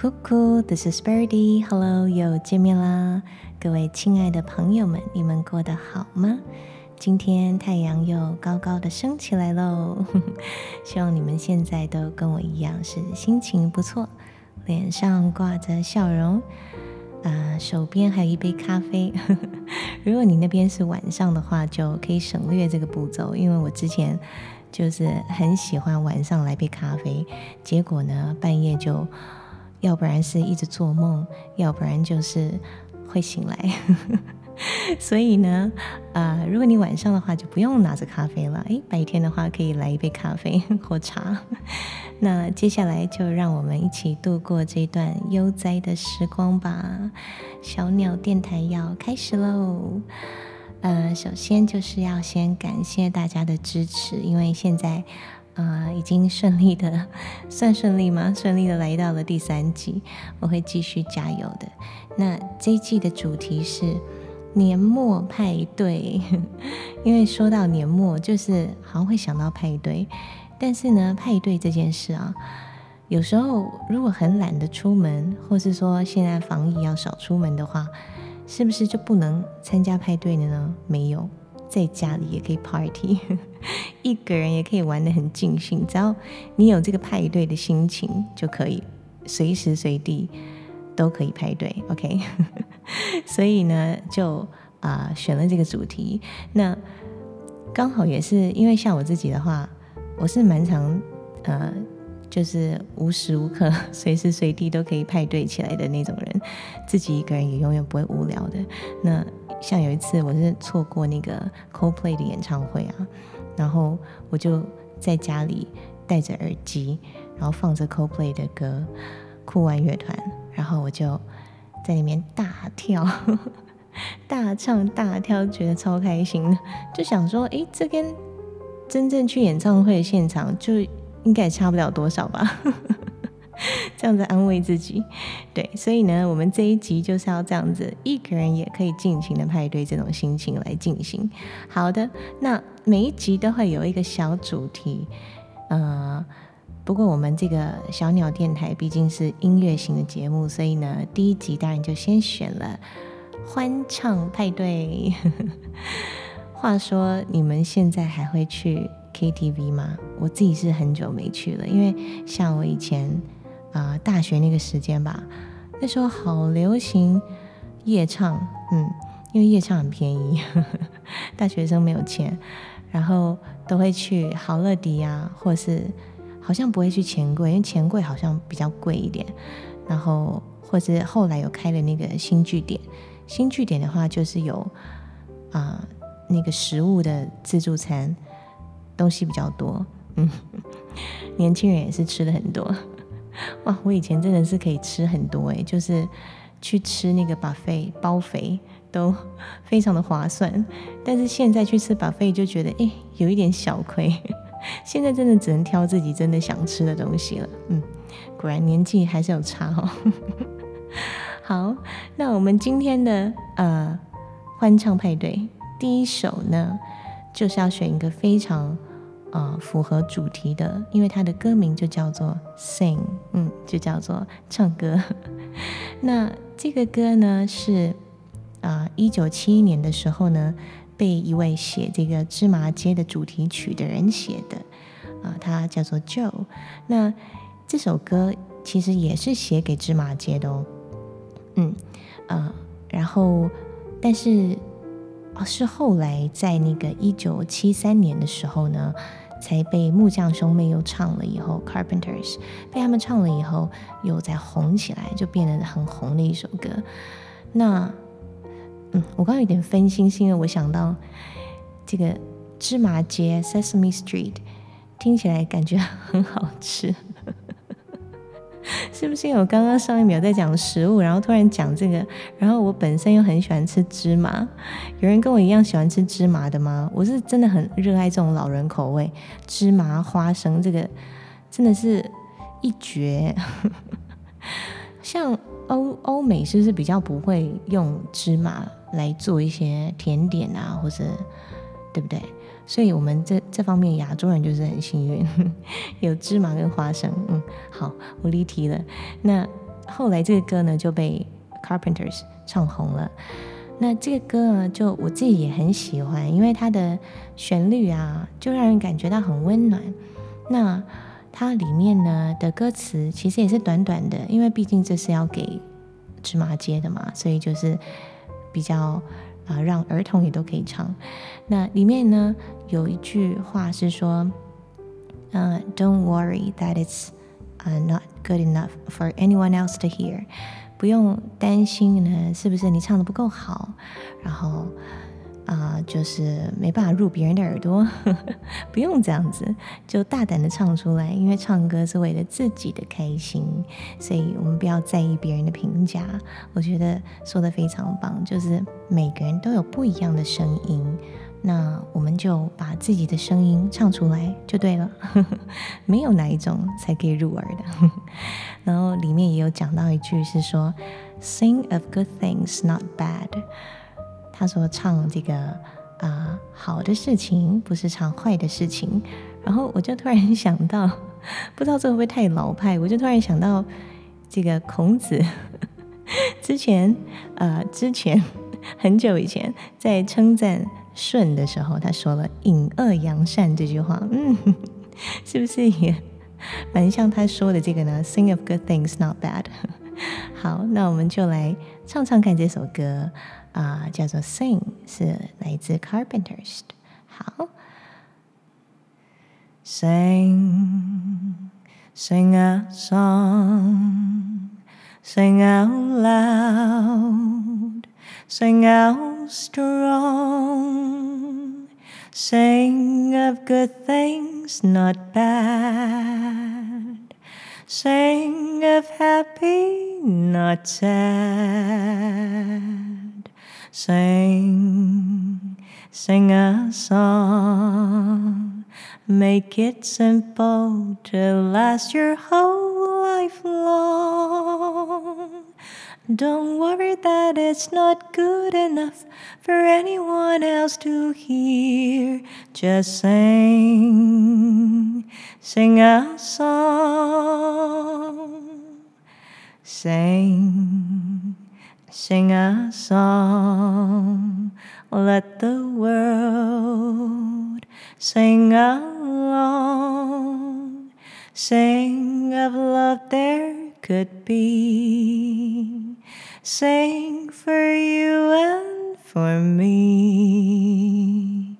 酷酷，This is Birdy，Hello，又见面啦！各位亲爱的朋友们，你们过得好吗？今天太阳又高高的升起来喽，希望你们现在都跟我一样是心情不错，脸上挂着笑容，啊，手边还有一杯咖啡。如果你那边是晚上的话，就可以省略这个步骤，因为我之前就是很喜欢晚上来杯咖啡，结果呢，半夜就。要不然是一直做梦，要不然就是会醒来。所以呢，啊，如果你晚上的话就不用拿着咖啡了，诶，白天的话可以来一杯咖啡 或茶。那接下来就让我们一起度过这段悠哉的时光吧。小鸟电台要开始喽。呃，首先就是要先感谢大家的支持，因为现在。啊，已经顺利的，算顺利吗？顺利的来到了第三季，我会继续加油的。那这一季的主题是年末派对，因为说到年末，就是好像会想到派对。但是呢，派对这件事啊，有时候如果很懒得出门，或是说现在防疫要少出门的话，是不是就不能参加派对了呢？没有。在家里也可以 party，一个人也可以玩的很尽兴。只要你有这个派对的心情，就可以随时随地都可以派对。OK，所以呢，就啊选了这个主题。那刚好也是因为像我自己的话，我是蛮常呃，就是无时无刻、随时随地都可以派对起来的那种人，自己一个人也永远不会无聊的。那像有一次，我是错过那个 Coldplay 的演唱会啊，然后我就在家里戴着耳机，然后放着 Coldplay 的歌，酷玩乐团，然后我就在里面大跳、大唱、大跳，觉得超开心的，就想说，哎，这跟真正去演唱会现场就应该也差不了多少吧。这样子安慰自己，对，所以呢，我们这一集就是要这样子，一个人也可以尽情的派对这种心情来进行。好的，那每一集都会有一个小主题，呃，不过我们这个小鸟电台毕竟是音乐型的节目，所以呢，第一集当然就先选了欢唱派对。话说，你们现在还会去 KTV 吗？我自己是很久没去了，因为像我以前。啊，大学那个时间吧，那时候好流行夜唱，嗯，因为夜唱很便宜，大学生没有钱，然后都会去好乐迪啊，或是好像不会去钱柜，因为钱柜好像比较贵一点，然后或者后来有开了那个新据点，新据点的话就是有啊那个食物的自助餐，东西比较多，嗯，年轻人也是吃的很多。哇，我以前真的是可以吃很多诶，就是去吃那个 buffet 包肥都非常的划算。但是现在去吃 buffet 就觉得诶有一点小亏。现在真的只能挑自己真的想吃的东西了。嗯，果然年纪还是有差哦。好，那我们今天的呃欢唱派对第一首呢，就是要选一个非常。啊，符合主题的，因为它的歌名就叫做 Sing，嗯，就叫做唱歌。那这个歌呢，是啊，一九七一年的时候呢，被一位写这个芝麻街的主题曲的人写的，啊，他叫做 Joe。那这首歌其实也是写给芝麻街的哦，嗯，啊，然后但是。是后来在那个一九七三年的时候呢，才被木匠兄妹又唱了以后，Carpenters 被他们唱了以后，又再红起来，就变得很红的一首歌。那，嗯，我刚刚有点分心，是因为我想到这个芝麻街 Sesame Street 听起来感觉很好吃。是不是因为我刚刚上一秒在讲食物，然后突然讲这个，然后我本身又很喜欢吃芝麻，有人跟我一样喜欢吃芝麻的吗？我是真的很热爱这种老人口味，芝麻花生这个真的是一绝。像欧欧美是不是比较不会用芝麻来做一些甜点啊，或者对不对？所以，我们这这方面亚洲人就是很幸运，有芝麻跟花生。嗯，好，我离题了。那后来这个歌呢就被 Carpenters 唱红了。那这个歌呢，就我自己也很喜欢，因为它的旋律啊，就让人感觉到很温暖。那它里面呢的歌词其实也是短短的，因为毕竟这是要给芝麻街的嘛，所以就是比较啊让儿童也都可以唱。那里面呢有一句话是说，呃，Don't worry that it's uh not good enough for anyone else to hear。不用担心呢，是不是你唱的不够好？然后啊，就是没办法入别人的耳朵，不用这样子，就大胆的唱出来。因为唱歌是为了自己的开心，所以我们不要在意别人的评价。我觉得说的非常棒，就是每个人都有不一样的声音。那我们就把自己的声音唱出来就对了，没有哪一种才可以入耳的。然后里面也有讲到一句是说，Sing of good things, not bad。他说唱这个啊好的事情，不是唱坏的事情。然后我就突然想到，不知道这会不会太老派，我就突然想到这个孔子 之前呃之前很久以前在称赞。舜的时候，他说了“隐恶扬善”这句话，嗯，是不是也蛮像他说的这个呢？“Sing of good things, not bad。”好，那我们就来唱唱看这首歌啊，叫做《Sing》，是来自 Carpenters 的。好，Sing，sing a song，sing out loud，sing out。strong. Sing of good things, not bad. Sing of happy, not sad. Sing, sing a song. Make it simple to last your whole life long. Don't worry that it's not good enough for anyone else to hear. Just sing, sing a song. Sing, sing a song. Let the world sing along. Sing of love there could be Sing for you and for me.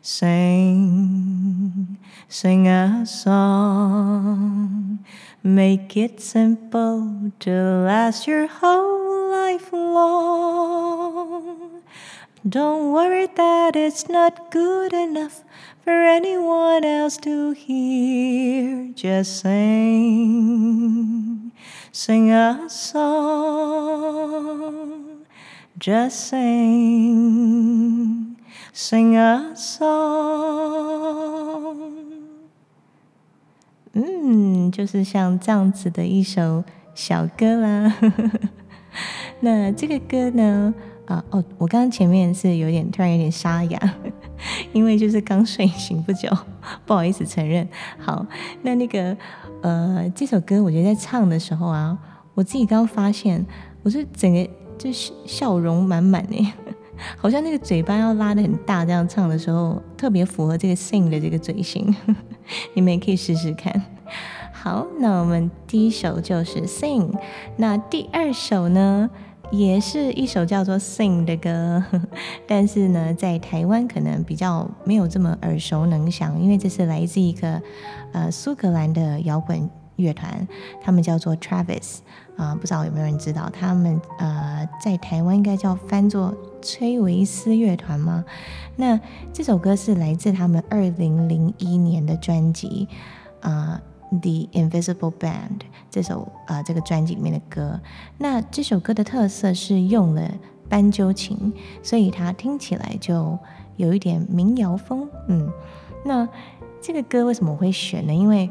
Sing, sing a song. Make it simple to last your whole life long. Don't worry that it's not good enough for anyone else to hear. Just sing sing a song, just sing, sing a song。嗯，就是像这样子的一首小歌啦。那这个歌呢？啊哦，我刚刚前面是有点突然有点沙哑，因为就是刚睡醒不久，不好意思承认。好，那那个。呃，这首歌我觉得在唱的时候啊，我自己刚发现，我是整个就是笑容满满诶，好像那个嘴巴要拉的很大，这样唱的时候特别符合这个 sing 的这个嘴型，你们也可以试试看。好，那我们第一首就是 sing，那第二首呢？也是一首叫做《Sing》的歌，但是呢，在台湾可能比较没有这么耳熟能详，因为这是来自一个呃苏格兰的摇滚乐团，他们叫做 Travis 啊，不知道有没有人知道？他们呃在台湾应该叫翻作崔维斯乐团吗？那这首歌是来自他们二零零一年的专辑啊。The Invisible Band 这首啊，这个专辑里面的歌，那这首歌的特色是用了斑鸠琴，所以它听起来就有一点民谣风。嗯，那这个歌为什么我会选呢？因为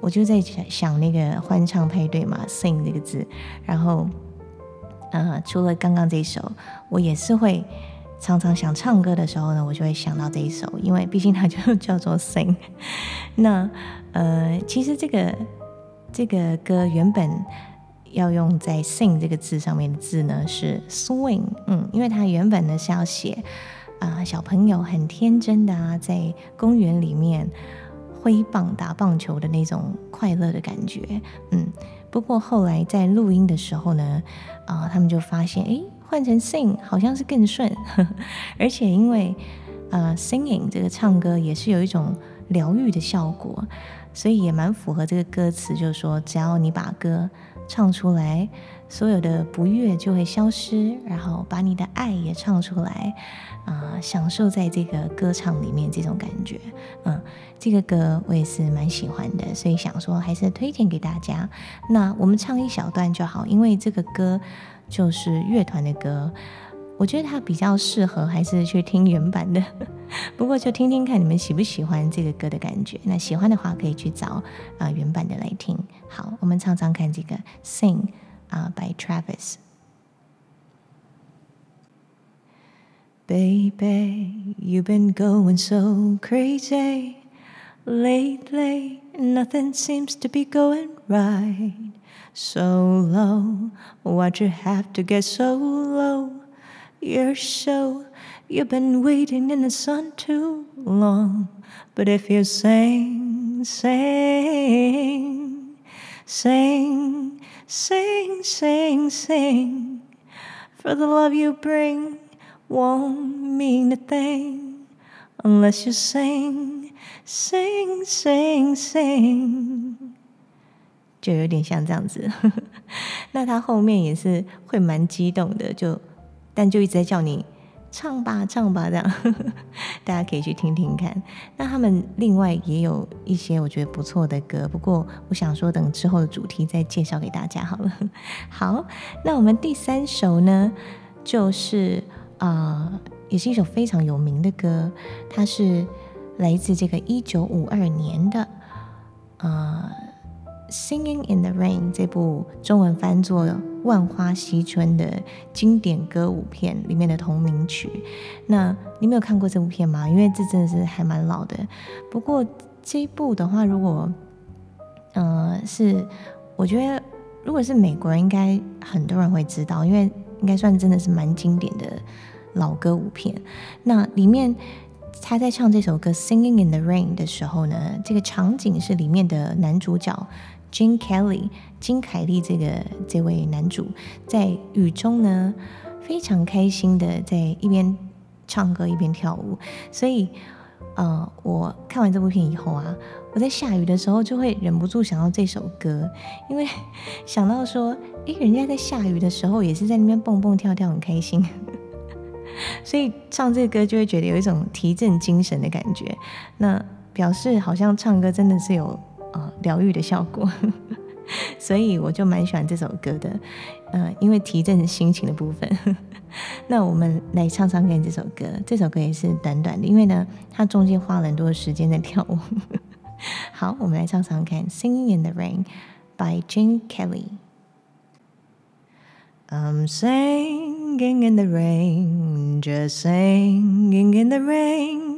我就在想那个欢唱配对嘛，Sing 这个字，然后呃，除了刚刚这首，我也是会常常想唱歌的时候呢，我就会想到这一首，因为毕竟它就 叫做 Sing。那呃，其实这个这个歌原本要用在 sing 这个字上面的字呢是 swing，嗯，因为它原本呢是要写啊小朋友很天真的啊在公园里面挥棒打棒球的那种快乐的感觉，嗯。不过后来在录音的时候呢，啊，他们就发现，哎，换成 sing 好像是更顺，而且因为呃 singing 这个唱歌也是有一种疗愈的效果，所以也蛮符合这个歌词，就是说只要你把歌唱出来，所有的不悦就会消失，然后把你的爱也唱出来。啊，享受在这个歌唱里面这种感觉，嗯，这个歌我也是蛮喜欢的，所以想说还是推荐给大家。那我们唱一小段就好，因为这个歌就是乐团的歌，我觉得它比较适合还是去听原版的。不过就听听看你们喜不喜欢这个歌的感觉，那喜欢的话可以去找啊原版的来听。好，我们唱唱看这个《Sing》Uh, 啊，by Travis。Baby, you've been going so crazy lately. Nothing seems to be going right. So low, why'd you have to get so low? You're so, you've been waiting in the sun too long. But if you sing, sing, sing, sing, sing, sing, for the love you bring won't mean a thing unless you sing, sing, sing, sing，就有点像这样子。那他后面也是会蛮激动的，就但就一直在叫你唱吧，唱吧这样。大家可以去听听看。那他们另外也有一些我觉得不错的歌，不过我想说等之后的主题再介绍给大家好了。好，那我们第三首呢，就是。啊，也是一首非常有名的歌，它是来自这个一九五二年的啊《Singing in the Rain》这部中文翻作《万花嬉春》的经典歌舞片里面的同名曲。那你没有看过这部片吗？因为这真的是还蛮老的。不过这一部的话，如果呃是，我觉得如果是美国人，应该很多人会知道，因为应该算真的是蛮经典的。老歌舞片，那里面他在唱这首歌《Singing in the Rain》的时候呢，这个场景是里面的男主角 Jim Kelly 金凯利这个这位男主在雨中呢，非常开心的在一边唱歌一边跳舞，所以呃，我看完这部片以后啊，我在下雨的时候就会忍不住想到这首歌，因为 想到说，诶，人家在下雨的时候也是在那边蹦蹦跳跳，很开心。所以唱这个歌就会觉得有一种提振精神的感觉，那表示好像唱歌真的是有呃疗愈的效果，所以我就蛮喜欢这首歌的，嗯，因为提振心情的部分。那我们来唱唱看这首歌，这首歌也是短短的，因为呢，它中间花了很多时间在跳舞。好，我们来唱唱看《Singing in the Rain》by Jane Kelly。I'm singing in the rain, just singing in the rain.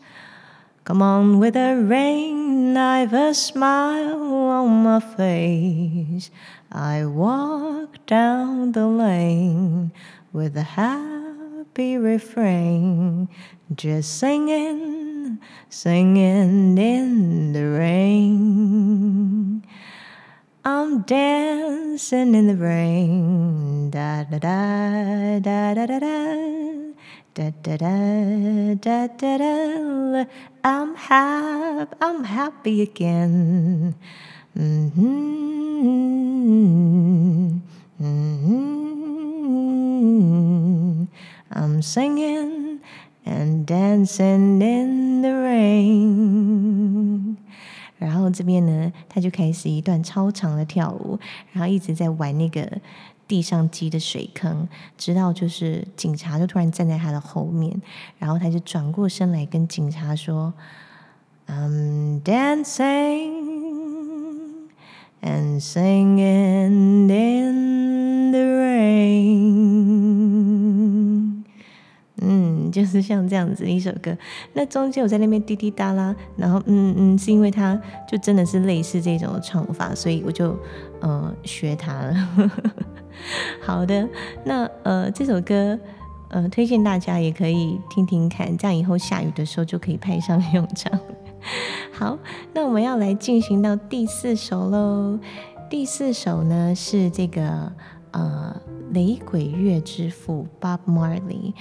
Come on with the rain, I've a smile on my face. I walk down the lane with a happy refrain, just singing, singing in the rain. I'm dancing in the rain, da da da da da da da. Da da da da da da. I'm happy. I'm happy again. Mm-hmm. Mm-hmm. I'm singing and dancing in the rain. 然后这边呢，他就开始一段超长的跳舞，然后一直在玩那个 地上积的水坑，直到就是警察就突然站在他的后面，然后他就转过身来跟警察说：“I'm dancing and singing in the rain。”嗯，就是像这样子一首歌。那中间我在那边滴滴答啦，然后嗯嗯，是因为他就真的是类似这种唱法，所以我就呃学他了。好的，那呃这首歌呃推荐大家也可以听听看，这样以后下雨的时候就可以派上用场。好，那我们要来进行到第四首喽。第四首呢是这个呃雷鬼乐之父 Bob Marley，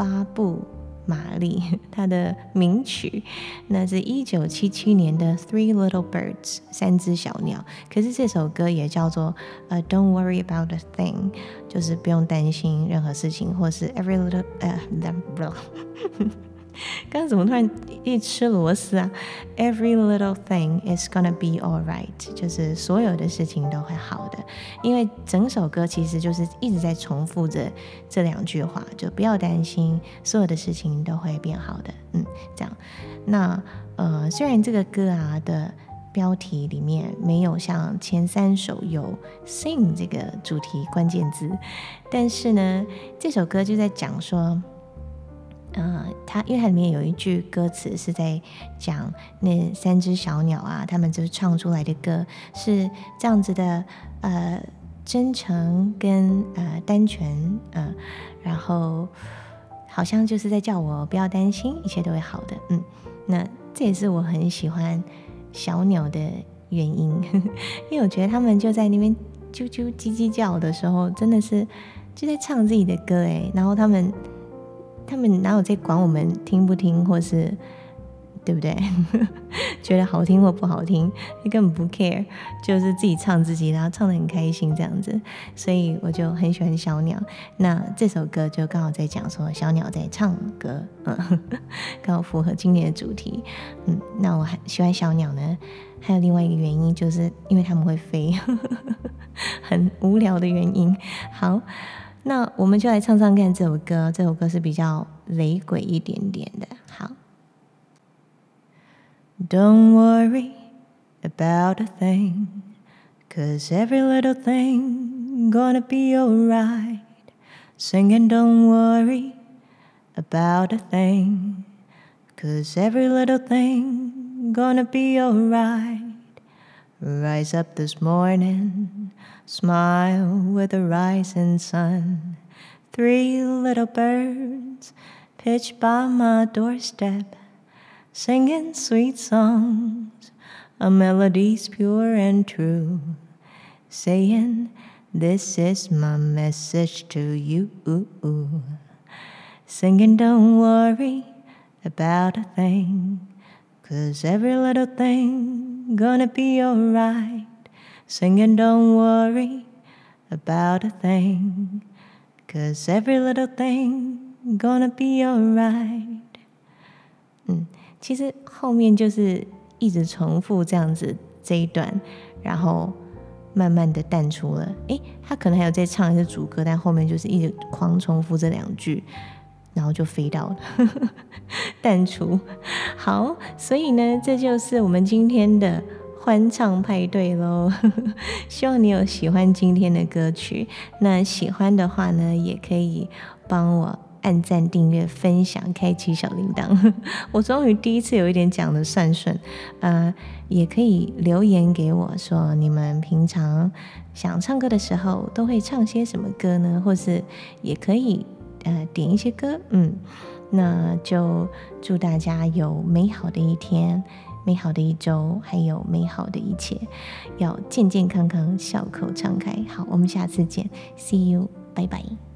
巴布。玛丽，她的名曲，那是一九七七年的《Three Little Birds》三只小鸟。可是这首歌也叫做呃《Don't Worry About a Thing》，就是不用担心任何事情，或是 Every Little 呃，不。刚怎么突然一吃螺丝啊？Every little thing is gonna be alright，就是所有的事情都会好的。因为整首歌其实就是一直在重复着这两句话，就不要担心，所有的事情都会变好的。嗯，这样。那呃，虽然这个歌啊的标题里面没有像前三首有 sing 这个主题关键字，但是呢，这首歌就在讲说。呃，它因为它里面有一句歌词是在讲那三只小鸟啊，他们就是唱出来的歌是这样子的，呃，真诚跟呃单纯，嗯，然后好像就是在叫我不要担心，一切都会好的，嗯，那这也是我很喜欢小鸟的原因，因为我觉得他们就在那边啾啾叽叽叫的时候，真的是就在唱自己的歌诶，然后他们。他们哪有在管我们听不听，或是对不对？觉得好听或不好听，你根本不 care，就是自己唱自己，然后唱的很开心这样子。所以我就很喜欢小鸟。那这首歌就刚好在讲说小鸟在唱歌，嗯，刚好符合今年的主题。嗯，那我很喜欢小鸟呢，还有另外一个原因，就是因为他们会飞，很无聊的原因。好。那我们就来唱唱看这首歌，这首歌是比较雷鬼一点点的。好，Don't worry about a thing, cause every little thing gonna be alright. Singing, don't worry about a thing, cause every little thing gonna be alright. Rise up this morning, smile with the rising sun. Three little birds pitch by my doorstep, singing sweet songs, a melodies pure and true, saying, This is my message to you. Singing, don't worry about a thing, cause every little thing gonna be alright. Singing, don't worry about a thing, cause every little thing gonna be alright. 嗯，其实后面就是一直重复这样子这一段，然后慢慢的淡出了。诶，他可能还有在唱一些主歌，但后面就是一直狂重复这两句。然后就飞到了 淡出。好，所以呢，这就是我们今天的欢唱派对喽。希望你有喜欢今天的歌曲。那喜欢的话呢，也可以帮我按赞、订阅、分享、开启小铃铛。我终于第一次有一点讲的算顺。呃，也可以留言给我说，你们平常想唱歌的时候都会唱些什么歌呢？或是也可以。呃，点一些歌，嗯，那就祝大家有美好的一天，美好的一周，还有美好的一切，要健健康康，笑口常开。好，我们下次见，See you，拜拜。